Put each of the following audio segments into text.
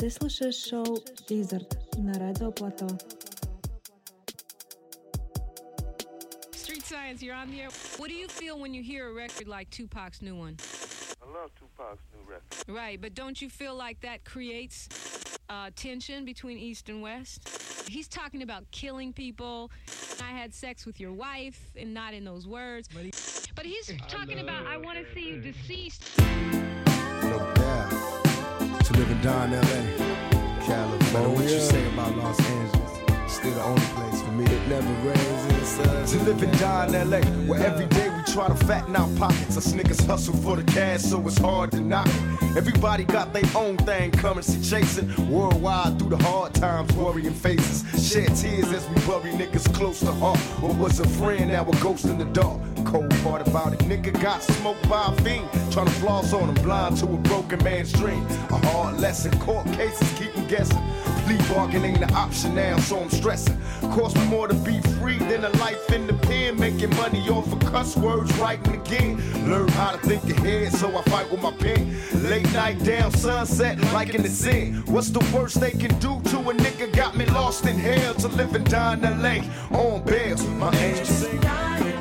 Ты слушаешь шоу «Дизерт» на Радио Плато. Street Science, you're on the air. What do you feel when you hear a record like Tupac's new one? I love Tupac's new record. Right, but don't you feel like that creates uh, tension between East and West? He's talking about killing people. I had sex with your wife, and not in those words. But he's talking about, I want to see you deceased. To live and die in LA, California. what you say about Los Angeles? Still the only place for me. It never rains in the sun. To live and die in LA, where every day we try to fatten our pockets. Us niggas hustle for the cash, so it's hard to knock it. Everybody got their own thing, currency chasing. Worldwide through the hard times, worrying faces. Shed tears as we bury niggas close to heart. What was a friend, now a ghost in the dark. Cold part about it, nigga got smoked by a fiend. Trying to floss on him, blind to a broken man's dream. A hard lesson, court cases keep him guessing. Plea bargain ain't an option now, so I'm stressing. Cost me more to be free than a life in the pen. Making money off of cuss words, writing again. Learn how to think ahead, so I fight with my pen. Late night down, sunset, like in the sin. What's the worst they can do to a nigga? Got me lost in hell to live and die in LA. On bail, my angels.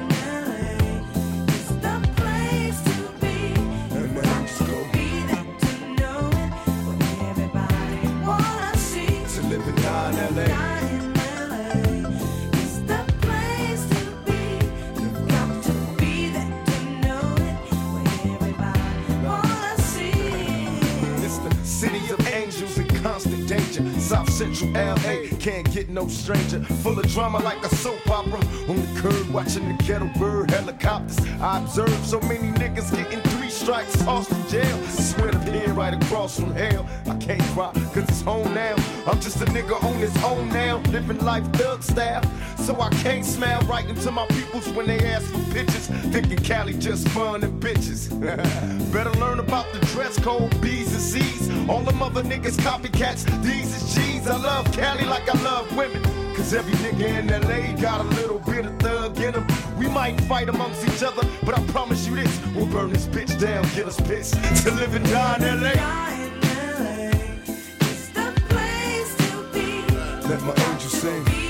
Central LA can't get no stranger. Full of drama like a soap opera. On the curb watching the ghetto bird helicopters. I observe so many niggas getting three strikes, tossed in jail. Swear to pin right across from hell. I can't cry cause it's home now. I'm just a nigga on his own now. Living life thug style. So I can't smile right into my peoples when they ask for pictures. Thinking Cali just fun and bitches. Better learn about the dress code, B's and C's. All them other niggas copycats, these is G's. I love Cali like I love women. Cause every nigga in LA got a little bit of thug in him. We might fight amongst each other, but I promise you this we'll burn this bitch down, get us pissed. To live and die in LA. Let my angels sing.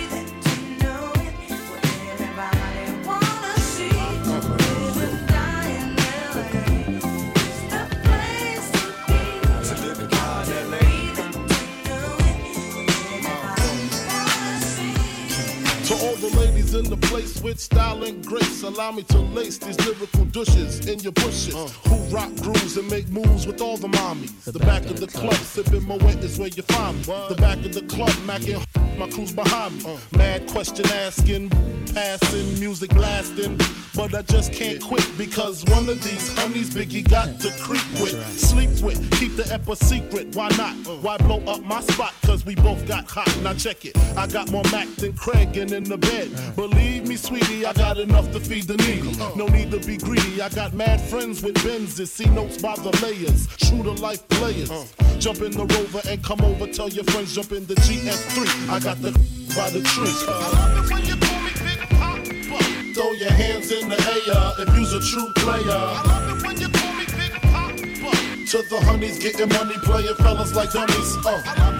Place with style and grace, allow me to lace these lyrical douches in your bushes. Uh. Who rock grooves and make moves with all the mommies. The, back, of the club, sipping Moet is where you find me. The back of the club, macking my crew's behind me. Mad question asking, passing, music blasting. But I just can't quit because one of these honeys Biggie got to creep with, sleep with, keep the ep a secret. Why not? Why blow up my spot? Cause we both got hot. Now check it. I got more Mac than Craig and in the bed. Believe me, sweetie, I got enough to feed the needy. No need to be greedy. I got mad friends with Benzes. See notes by the layers. True to life players. Jump in the rover and come over. Tell your friends jump in the GS3. I got the by the tree. I love it when you call me Big Papa. Throw your hands in the air if you's a true player. I love it when you call me Big Papa. To the honeys getting money, playing fellas like dummies. Uh.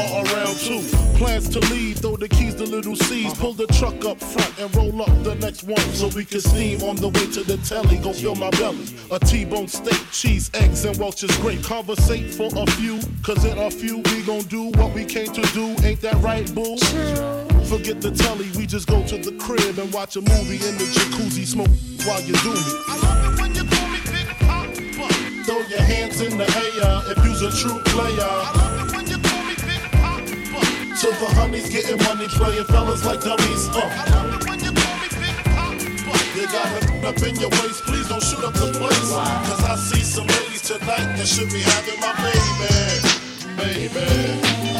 around two. Plans to leave, throw the keys to Lil' Cease. Pull the truck up front and roll up the next one so we can steam on the way to the telly. Go fill my belly. A T-bone steak, cheese, eggs, and Welch's grape. Conversate for a few, cause in a few we gon' do what we came to do. Ain't that right, boo? Forget the telly, we just go to the crib and watch a movie in the jacuzzi, smoke while you do me. I love it when you call me Big. Throw your hands in the air if you's a true player. To the honeys getting money, playing fellas like dummies. Uh. I love it when you call me Big Papa. You got it up in your waist, please don't shoot up the place. Cause I see some ladies tonight that should be having my baby, baby.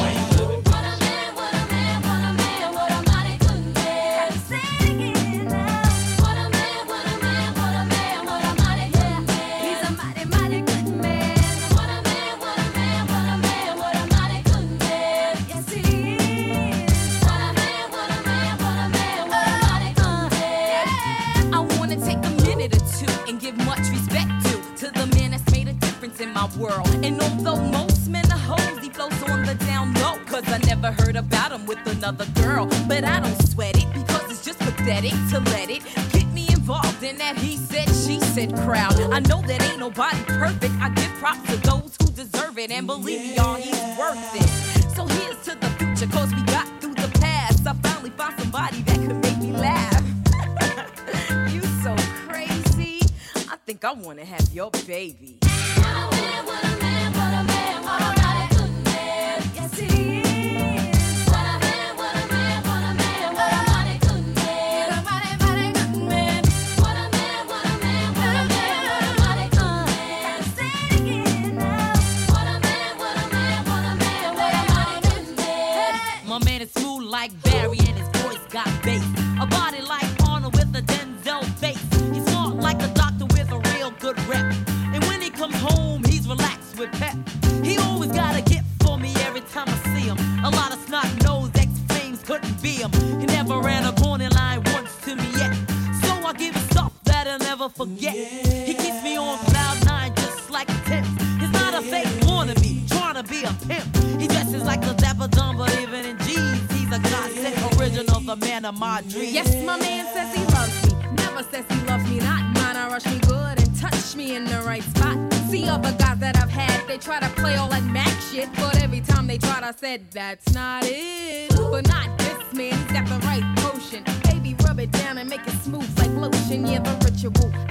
Crowd. Said, that's not it. But not this man, he's got the right potion. Baby, rub it down and make it smooth like lotion. Yeah, the ritual.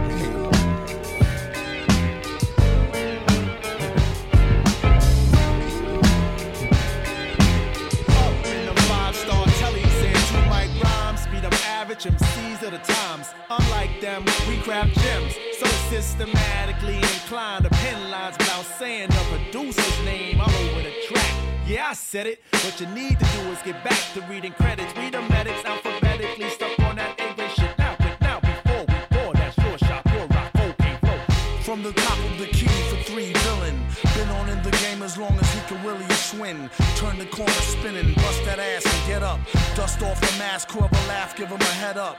Average MCs of the times. Unlike them, we craft gems. So systematically inclined to pen lines without saying the producer's name all over the track. Yeah, I said it. What you need to do is get back to reading credits. Read the medics alphabetically stuck on that English shit. Now, quick now, before we pour that short shot, pure rock, okay, flow. From the top of the key for three villain. Been on in the game as long as he can really swing. Turn the corner spinning, bust that ass and get up. Dust off the mask, whoever laugh, give him a head up.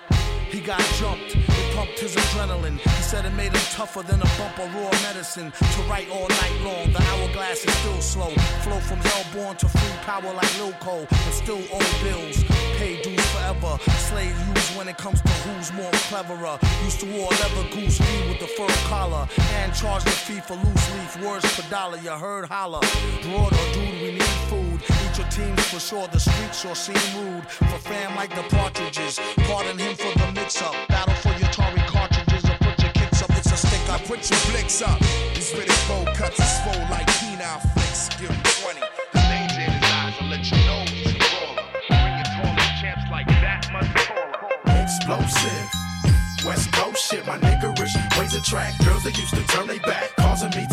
He got jumped, it pumped his adrenaline. He said it made him tougher than a bump of raw medicine. To write all night long, the hourglass is still slow. Flow from hellborn to free power like Lil Cole, and still owe bills. Pay dues forever. Slave use when it comes to who's more cleverer. Used to wear leather goose with the fur collar, and charge the fee for loose leaf words per dollar. You heard holler. Broad or dude, we need food. Eat your teams for sure. The streets sure seem rude. For fam like the partridges. Pardon him for the mix up. Battle for your Tory cartridges or put your kicks up. It's a stick, I put your blicks up. These really bold cuts is full like penile flicks. Give him 20. The danger in his eyes will let you know he's a baller. Bring your champs like that much taller. Explosive. West Coast shit, my nigga. niggerish ways attract girls that used to turn they back, causing me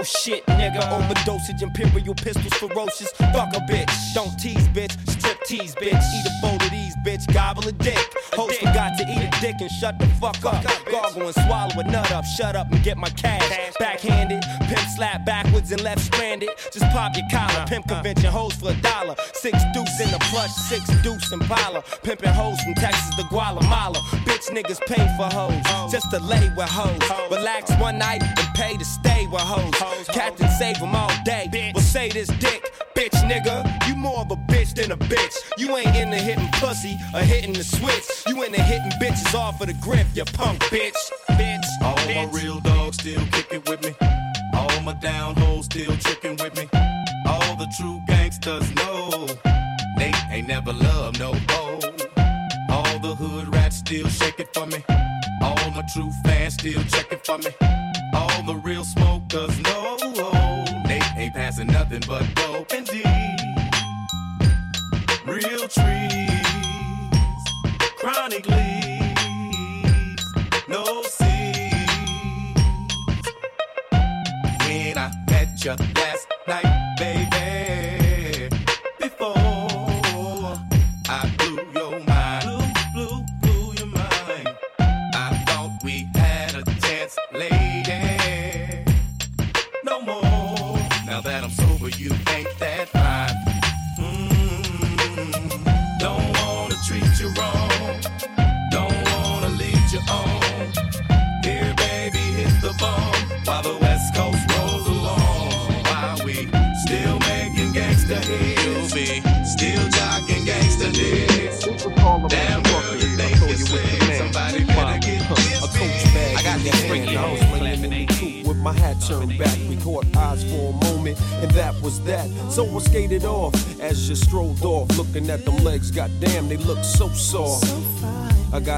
Coast shit, nigga. Overdosage, imperial pistols, ferocious. Fuck a bitch. Don't tease, bitch. Strip tease, bitch. Eat a bowl of these, bitch. Gobble a dick. Host forgot to eat a dick and shut the fuck up. Gargle and swallow a nut up. Shut up and get my cash. Backhanded. Pimp slap backwards and left stranded. Just pop your collar. Pimp convention hoes for a dollar. Six deuce in the plush, six deuce in Impala. Pimping hoes from Texas to Guatemala. Bitch niggas pay for hoes. Just to lay with hoes. Relax one night and pay to stay with hoes. Captain save them all day. Well, say this dick, bitch nigga. You more of a bitch than a bitch. You ain't into hitting pussy or hitting the switch. You into hitting bitches off of the grip, you punk bitch. Bitch. All my real dogs still kicking with me. All my down hoes still tricking with me. All the true gangsters know they ain't never loved no hoe. All the hood rats still shaking for me. All my true fans still checking for me. All the real smokers know they ain't passing nothing but dope Met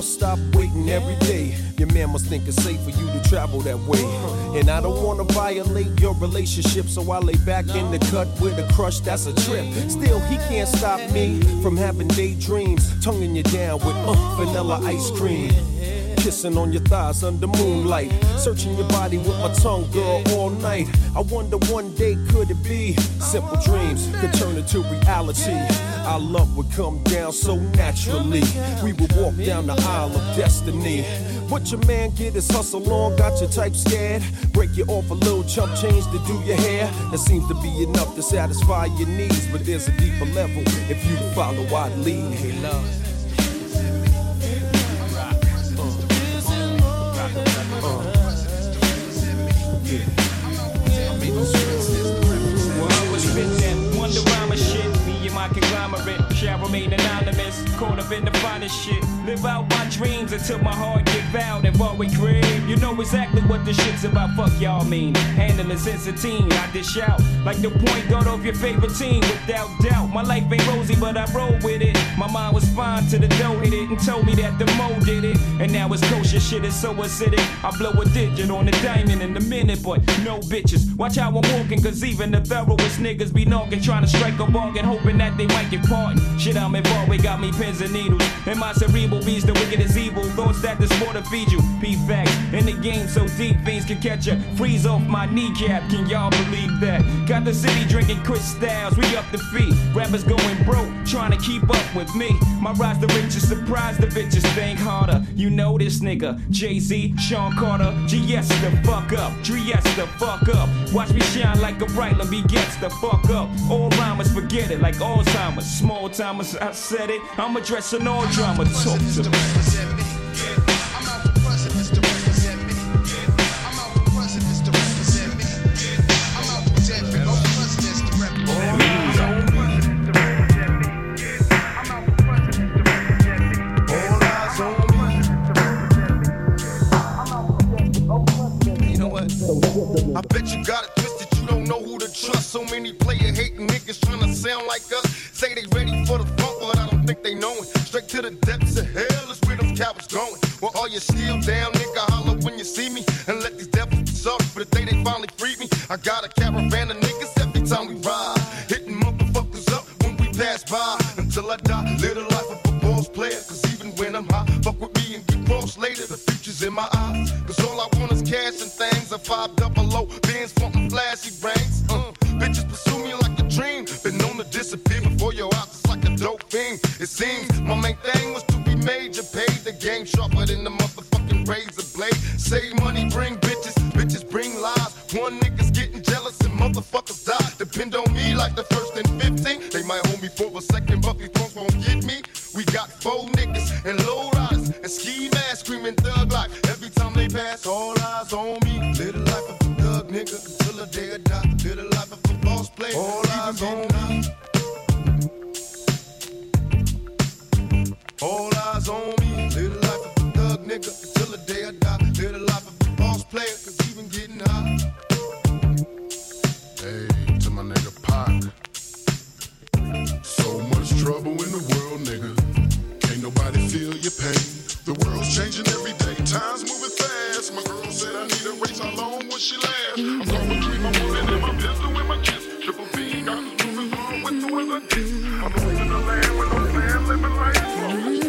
Bus stop waiting every day. Your man must think it's safe for you to travel that way. And I don't wanna violate your relationship, so I lay back in the cut with a crush that's a trip. Still, he can't stop me from having daydreams, tonguing you down with uh, vanilla ice cream. Kissing on your thighs under moonlight. Searching your body with my tongue, girl, all night. I wonder one day could it be simple dreams could turn into reality. Our love would come down so naturally. We would walk down the aisle of destiny. But your man get his hustle on, got your type scared. Break you off a little chump change to do your hair. That seems to be enough to satisfy your needs. But there's a deeper level if you follow I'd lead. Hey, love. Remain anonymous. Caught up in the finest shit. Live out my dreams until my heart give out and what we crave. You know exactly what the shit's about. Fuck y'all mean. Handling since a teen, I dish out like the point guard of your favorite team. Without doubt, my life ain't rosy, but I roll with it. My mind was fine to the dough hit it and told me that the mo did it. And now it's kosher shit is so acidic. I blow a digit on the diamond in a minute, but no bitches. Watch how I'm walking, cause even the thoroughest niggas be knocking, trying to strike a bargain, hoping that they might get pardoned. Shit, I'm involved, we got me pins and needles. And my cerebral beats the wicked as evil. Thoughts that this more to feed you. P facts in the game so deep, fiends can catch ya. Freeze off my kneecap, can y'all believe that? Got the city drinking Chris Styles, we up the feet. Rappers going broke, trying to keep up with me. My rise the richest, surprise the bitches, think harder. You know this nigga, Jay Z, Sean Carter, GS the fuck up, Dries the fuck up. Watch me shine like a bright, let me get the fuck up. All rhymers forget it, like Alzheimer's. Small timers, I said it. I'm addressing all drama. Talk to me. Like the first and 15. They might hold me for a second, but these punks won't get me. We got four niggas and low riders and ski masks screaming thug like every time they pass. All eyes on me. Live the life of a thug nigga until the day I die. Live the life of a boss player. All eyes on me. All eyes on me. Live the life of a thug nigga until the day I die. Live the life of a boss player, cause even getting high. Trouble in the world, nigga. Can't nobody feel your pain. The world's changing every day, time's moving fast. My girl said I need a race, how long will she last? I'm caught between my woman and my pistol and my kiss. Triple B, got moving on with the weather kiss. I'm moving the land with no plan, living life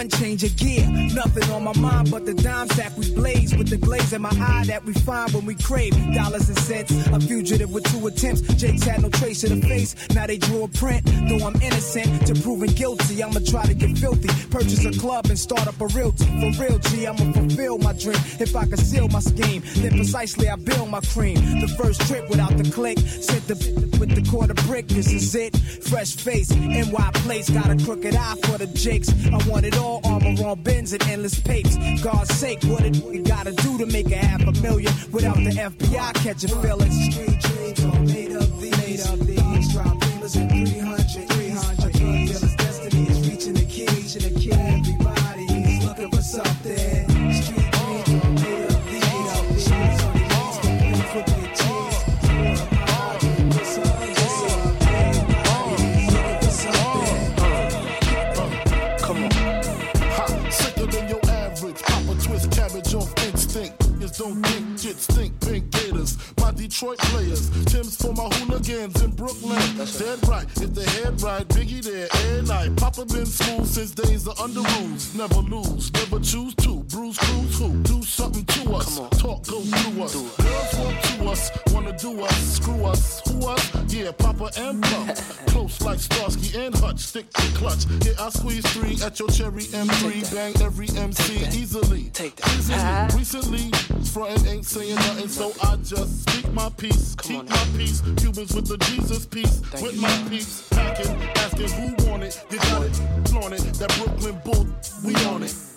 one change of gear. Nothing on my mind but the dime sack we blaze with the glaze in my eye that we find when we crave dollars and cents. Attempts. Jake's had no trace of the face. Now they drew a print. Though I'm innocent to proving guilty, I'ma try to get filthy. Purchase a club and start up a realty. For real, G, I'ma fulfill my dream. If I conceal my scheme, then precisely I build my cream. The first trip without the click, sent the with the quarter brick. This is it. Fresh face, NY place, got a crooked eye for the jakes. I want it all, armor on bins and endless papes. God's sake, what it we gotta do to make a half a million without the FBI catching feelings? Street dreams are made of these. Made of these. Drop gamers in 300. 300. Dealer's destiny is reaching the key. Reaching the key. Everybody's looking for something. Street dreams are made of these. Made of these. Shorties on their knees for players with big G's. Who am I to disagree? Everybody's looking. Come on. Ha, sicker than your average. Papa twist cabbage off instinct. Niggas don't think shit stink. Pink gators, my Detroit players. Tim's for my hooligans in Brooklyn. That's Dead right, if the head right, Biggie there every night. Papa been smooth since days of under rules. Never lose, never choose to. Bruise, cruise, who? Something to us. Talk, go through us. Girls want to us, wanna do us, screw us, who us? Yeah, Papa and Puff. Close like Starsky and Hutch, stick to clutch. Yeah, I squeeze three at your cherry M3. Bang every MC easily. Take that. Easily. Recently, frontin' ain't saying nothing, so I just speak my peace. Keep my peace. Cubans with the Jesus peace. with my peace. Packing, asking who want it. You got it, flaunt it. That Brooklyn bull, we on it.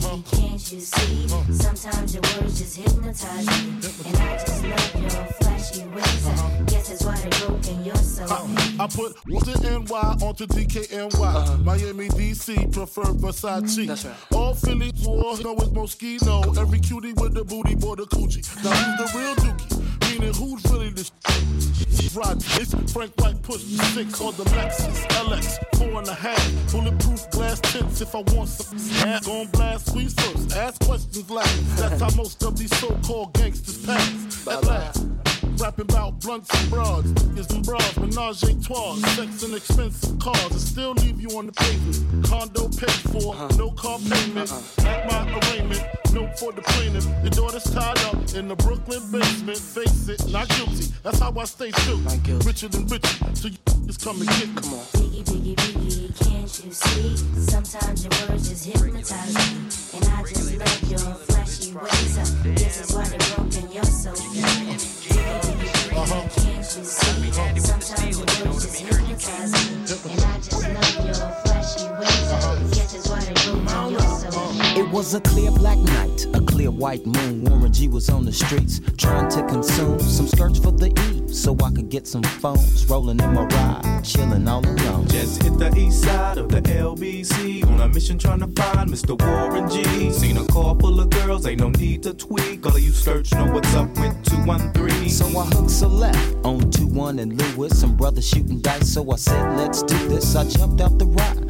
Biggie, biggie, biggie, can't you see? Sometimes your words just hypnotize me. And I just love your flashy ways. I uh-huh. guess that's why they're broken, you're so. Uh, I put the NY onto DKNY. Uh-huh. Miami, DC, prefer Versace. Mm-hmm. That's right. All Philly war, know it's Moschino. Every cutie with the booty, boy, the coochie. Now who's the real dookie? Meaning who's really the it's Frank White push six on the Lexus LX, four and a half. Bulletproof glass tints if I want some. Ass gon' blast squeeze first, ask questions last. That's how most of these so-called gangsters pass. At last. Rapping about blunts and broads, niggas and bras, menage a trois, sex and expensive cars, and still leave you on the pavement. Condo paid for, uh-huh. no car payment. Uh-uh. At my arraignment, no for the plaintiff. Your daughter's tied up in the Brooklyn basement. Face it, not guilty. That's how I stay true. Richer than richer, so you just come and get me. Come on. Biggie, biggie, biggie, can't you see? Sometimes your words just hypnotize me. And I just love your flashy ways. I guess that's why they're broken, you're so fake. It was a clear black night, a clear white moon. Warren G was on the streets trying to consume some skirts for the E, so I could get some phones. Rolling in my ride, chilling all alone. Just hit the east side of the LBC on a mission trying to find Mr. Warren G. Seen a car full of girls, ain't no need to tweak. All of you search know what's up with 213. So I hooked a left on 2 1 and Lewis. Some brothers shooting dice, so I said, let's do this. I jumped out the ride,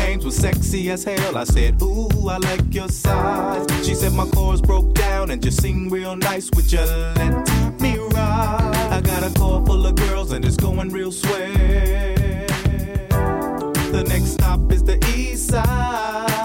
was sexy as hell. I said, Ooh, I like your size. She said my chords broke down and just sing real nice. Would you let me ride? I got a car full of girls and it's going real swell. The next stop is the East Side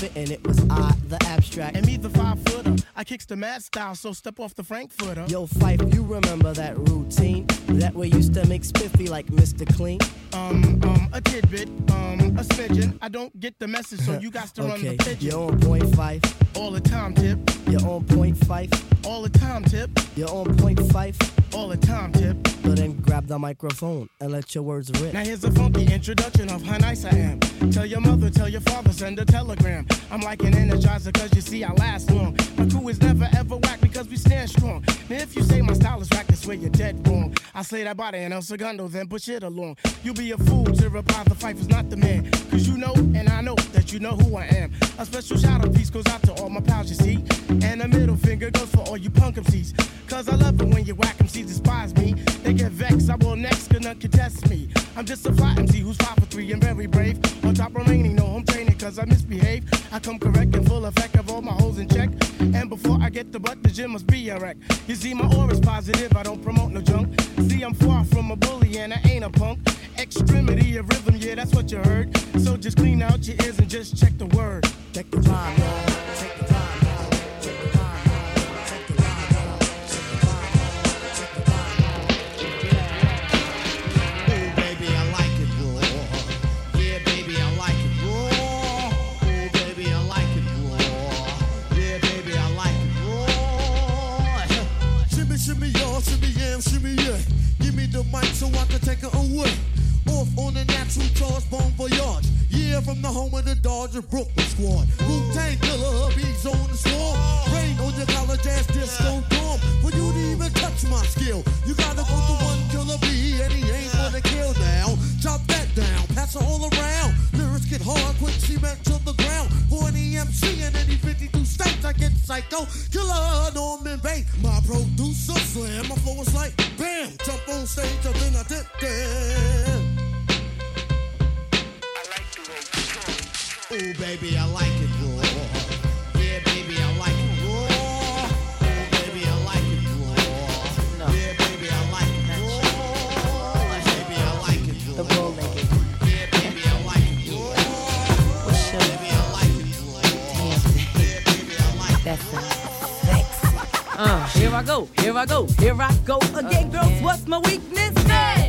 was. It was I, the abstract. And me, the five footer. I kicks the mad style, so step off the Frankfurter. Yo, Phife, you remember that routine? That we used to make spiffy like Mr. Clean? Um, um, a tidbit, um, a smidgen. I don't get the message, so you got to run the pigeon. you're on point Phife. All the time, tip. You're on point Phife. All the time, tip. You're on point Phife. All the time, tip. So then grab the microphone and let your words rip. Now here's a funky introduction of how nice I am. Tell your mother, tell your father, send a telegram. I'm like an energizer, cause you see I last long. My crew is never ever whack because we stand strong. Now if you say my style is whack, that's where you're dead wrong. I slay that body and El Segundo, then push it along. You'll be a fool to reply the fight is not the man. Cause you know, and I know that you know who I am. A special shout out piece goes out to all my pals, you see. And a middle finger goes for all you punk MCs. Cause I love it when you whack MCs despise me. They get vexed, I will next, none contest me. I'm just a fly MC who's five for three and very brave. On top remaining, no home training, cause I misbehave. I come correct and full effect of all my holes in check. And before I get the butt, the gym must be a wreck. You see, my aura's positive, I don't promote no junk. See, I'm far from a bully and I ain't a punk. Extremity of rhythm, yeah, that's what you heard. So just clean out your ears and just check the word. Check the time, shimmy, yeah. Give me the mic so I can take it away. Off on a natural charge, bon voyage. Yeah, from the home of the Dodger Brooklyn squad. Wu Tang killer, bees on the swarm. Rain on your college ass disco dorm. For you to even touch my skill, you gotta go to one killer bee, and he ain't gonna kill now. Chop that down, pass it all around. Lyrics get hard, quick cement to the ground. For any MC in any 52 states, I get psycho. Killer Norman Bates, my producer slam. My flow is like bam, jump on stage, and then I did that. Ooh, baby, I like it raw. Here I go, here I go, here I go again, girls. What's my weakness?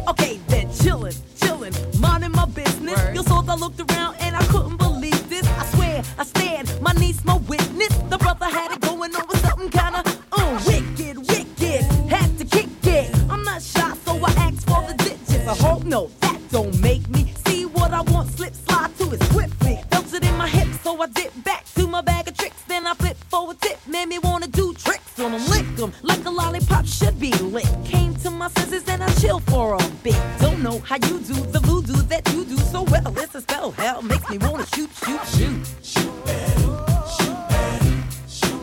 Okay, then chillin', chillin', minding my business. You saw I looked around and I couldn't believe this. I swear, I stand, my niece, my witness. The brother had it going on with something kinda uh, wicked, wicked. Had to kick it. I'm not shy, so I asked for the digits. I hope no, how you do the voodoo that you do so well. It's a spell, hell makes me wanna shoot, shoot, shoot. Shoot shoot shoot shoot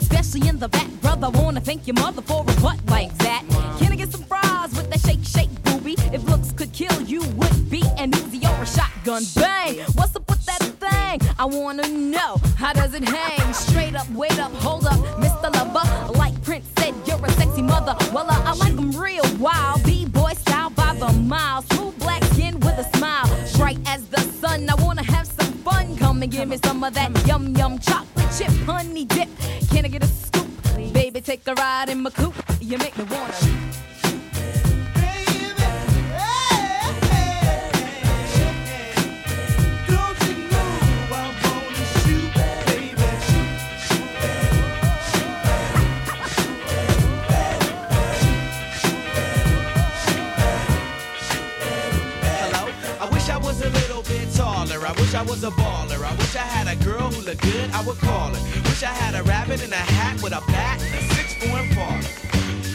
especially in the back, brother. Wanna thank your mother for a butt like that. Can I get some fries with that shake, shake, booby? If looks could kill you, would be an Uzi or a shotgun. Bang! What's up with that thing? I wanna know how does it hang? Give me some of that yum yum chocolate chip honey dip. Can I get a scoop? Baby, take a ride in my coupe. You make me wanna. I wish I was a baller. I had a girl who looked good, I would call her. Wish I had a rabbit in a hat with a bat and a six four Impala.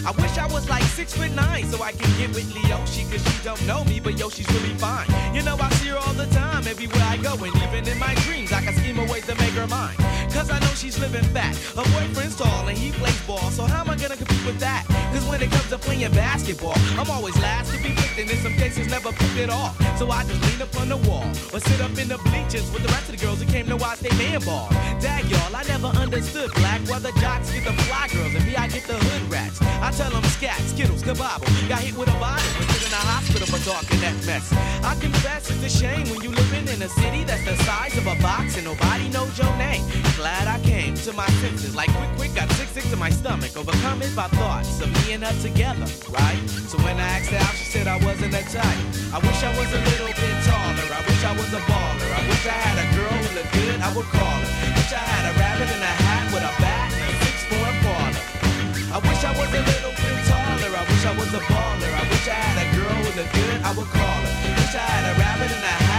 I wish I was like six foot nine so I can get with Leoshi cause she don't know me, but yo, she's really fine. You know, I see her all the time everywhere I go, and even in my dreams, I can scheme a way to make her mine. Cause I know she's living fat. Her boyfriend's tall and he plays ball, so how am I gonna compete with that? When it comes to playing basketball, I'm always last to be picked, and in some cases never picked at all. So I just lean up on the wall or sit up in the bleachers with the rest of the girls who came to watch they man ball. Dag y'all, I never understood black why the jocks get the fly girls and me I get the hood rats. I tell them scat, skittles, kabobble. Got hit with a bottle put in a hospital for talking that mess. I confess it's a shame when you living in a city that's the size of a box and nobody knows your name. Glad I came to my senses. Like quick, quick, got sick, sick to my stomach. Overcome it by thoughts of me and her together, right? So when I asked her out, she said I wasn't that type. I wish I was a little bit taller. I wish I was a baller. I wish I had a girl who looked good, I would call her. Wish I had a rabbit in a hat with a bat and a six four Impala. I wish I was a little bit taller. I wish I was a baller. I wish I had a girl who looked good, I would call her. Wish I had a rabbit in a hat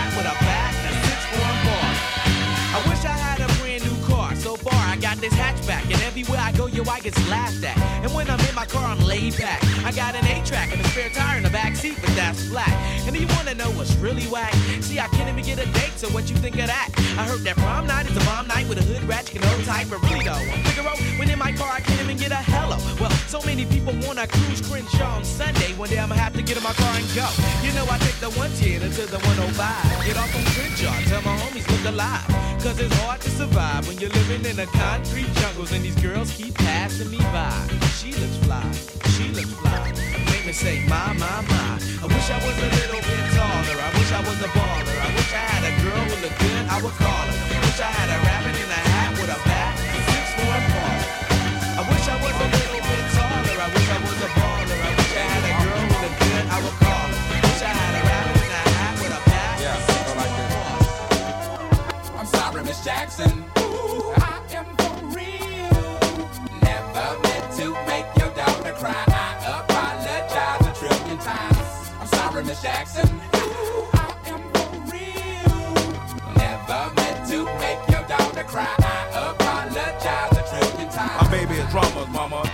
this hatchback, and everywhere I go, yo, I get laughed at. And when I'm in my car, I'm laid back. I got an A-track and a spare tire in the back seat, but that's flat. And you wanna know what's really whack? See, I can't even get a date, so what you think of that? I heard that prom night is a bomb night with a hood rat, you can old type, but really though, I'm Figaro, when in my car, I can't even get a hello. Well, so many people wanna cruise Crenshaw on Sunday. One day I'ma have to get in my car and go. You know, I take the 110 to the 105. Get off on Crenshaw, tell my homies look alive. Cause it's hard to survive when you're living in a concrete jungles and these girls keep passing me by. She looks fly, she looks fly. Make me say, my, my, my. I wish I was a little bit taller. I wish I was a baller. I wish I had a girl who looked good, I would call her. Wish I had a rabbit in a hat with a bat six for a. I wish I was a little bit taller. I wish I was a baller. I wish I had a girl who looked good, I would call her. Wish I had a rabbit in a hat with a bat and six for a. I'm sorry, Miss Jackson.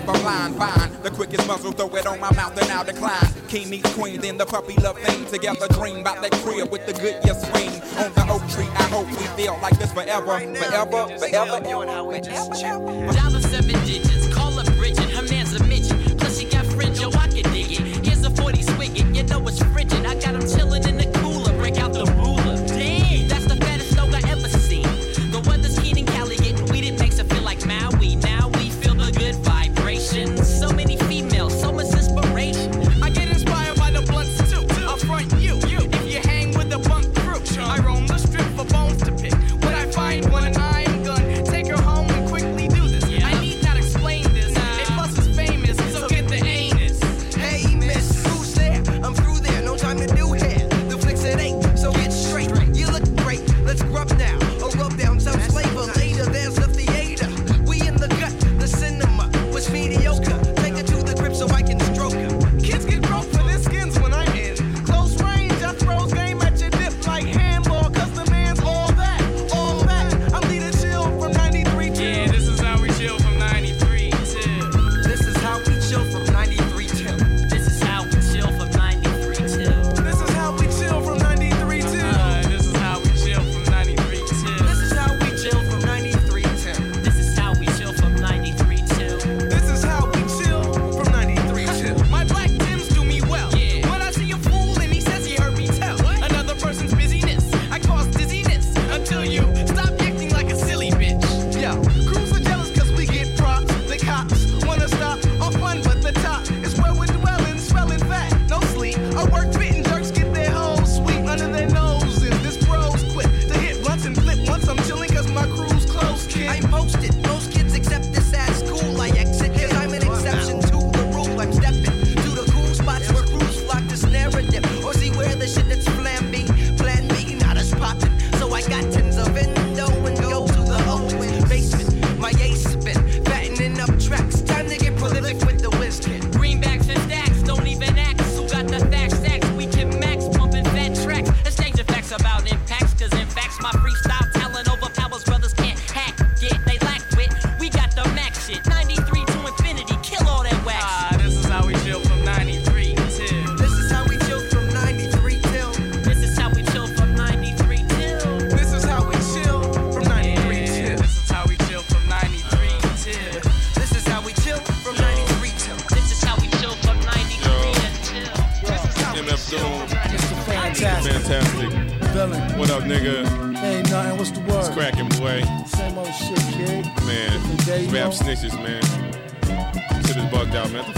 if I'm lying, fine. The quickest muzzle, throw it on my mouth and I'll decline. King meets queen, then the puppy love thing. Together dream about that crib with the Goodyear swing. On the oak tree, I hope we feel like this forever, forever, forever. Dollar seven digits, call up Bridget, her man's a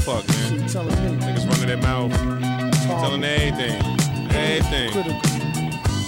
bugged out, man. What the fuck, man? telling me. Niggas running their mouth, telling everything, everything.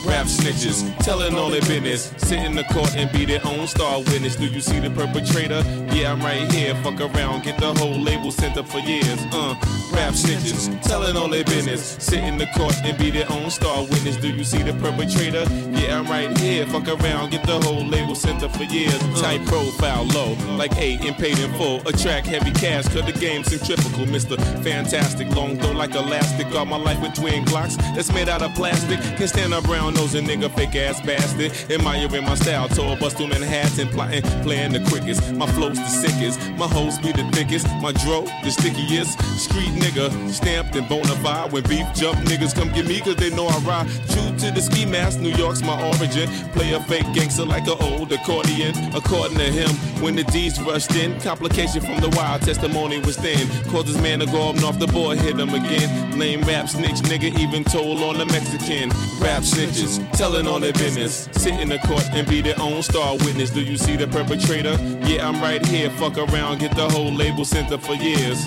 Rap snitches, telling all their business. Sit in the court and be their own star witness. Do you see the perpetrator? Yeah, I'm right here. Fuck around, get the whole label sent up for years. Uh, rap snitches, telling all their business. Sit in the court and be their own star witness. Do you see the perpetrator? Yeah, I'm right here. Fuck around, get the whole label sent up for years. Tight profile, low, like eight and paid in full. Attract heavy cash, cut the game centrifugal. Mr. Fantastic, long though like elastic. Got my life with twin Glocks that's made out of plastic. Can stand up brown nose and nigga, fake ass bastard. Admiring my ear in my style, tour bust through Manhattan, plotting, playing the quickest. My flow's the sickest, my hoes be the thickest. My dro, the stickiest. Street nigga, stamped and bona fide. When beef jump, niggas come get me cause they know I ride. True to the ski mask, New York's my origin. Play a fake gangster like an old accordion. According to him, when the D's rushed in, complication from the wild testimony was thin. Caused his man to go up off the board, hit him again. Lame rap snitch, nigga, even told on the Mexican. Rap snitches, telling on their business. Sit in the court and be their own star witness. Do you see the perpetrator? Yeah, I'm right here. Fuck around, get the whole label sent up for years.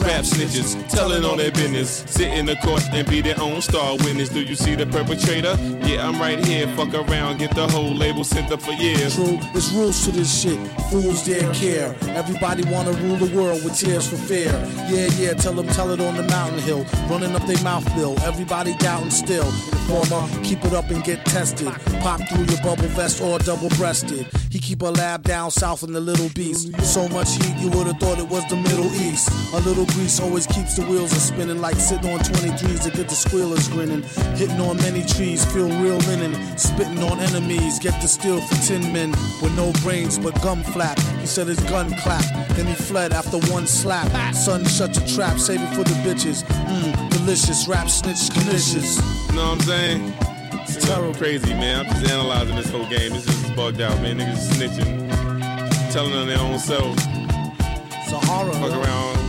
Rap snitches, telling on their business. Sit in the court and be their own star witness. Do you see the perpetrator? Yeah, I'm right here. Fuck around, get the whole label sent up for years. True, there's rules to this shit. Fools dare care. Everybody wanna rule the world with tears for fear. Yeah, yeah, tell them, tell it on the mountain hill. Running up their mouth bill. Everybody doubting still. Former, keep it up and get tested. Pop through your bubble vest or double breasted. He keep a lab down south in the Little Beast. So much heat, you would've thought it was the Middle East. A little grease always keeps the wheels a spinning like sitting on 23s to get the squealers grinning. Hitting on many trees, feel real linen. Spitting on enemies, get the steel for 10 men with no brains but gum flap. He said his gun clapped, then he fled after one slap. Son, shut your trap, save it for the bitches. Mmm, delicious, rap snitch, delicious. You know what I'm saying? It's terrible crazy, man. I'm just analyzing this whole game. This just bugged out, man. Niggas snitching, telling on their own self. It's a horror. Fuck around,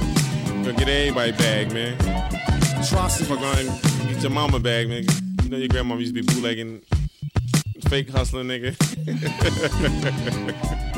gonna get everybody bag, man. Atrocity. Fuck around and get your mama bag, man. You know your grandma used to be bootlegging, fake hustling, nigga.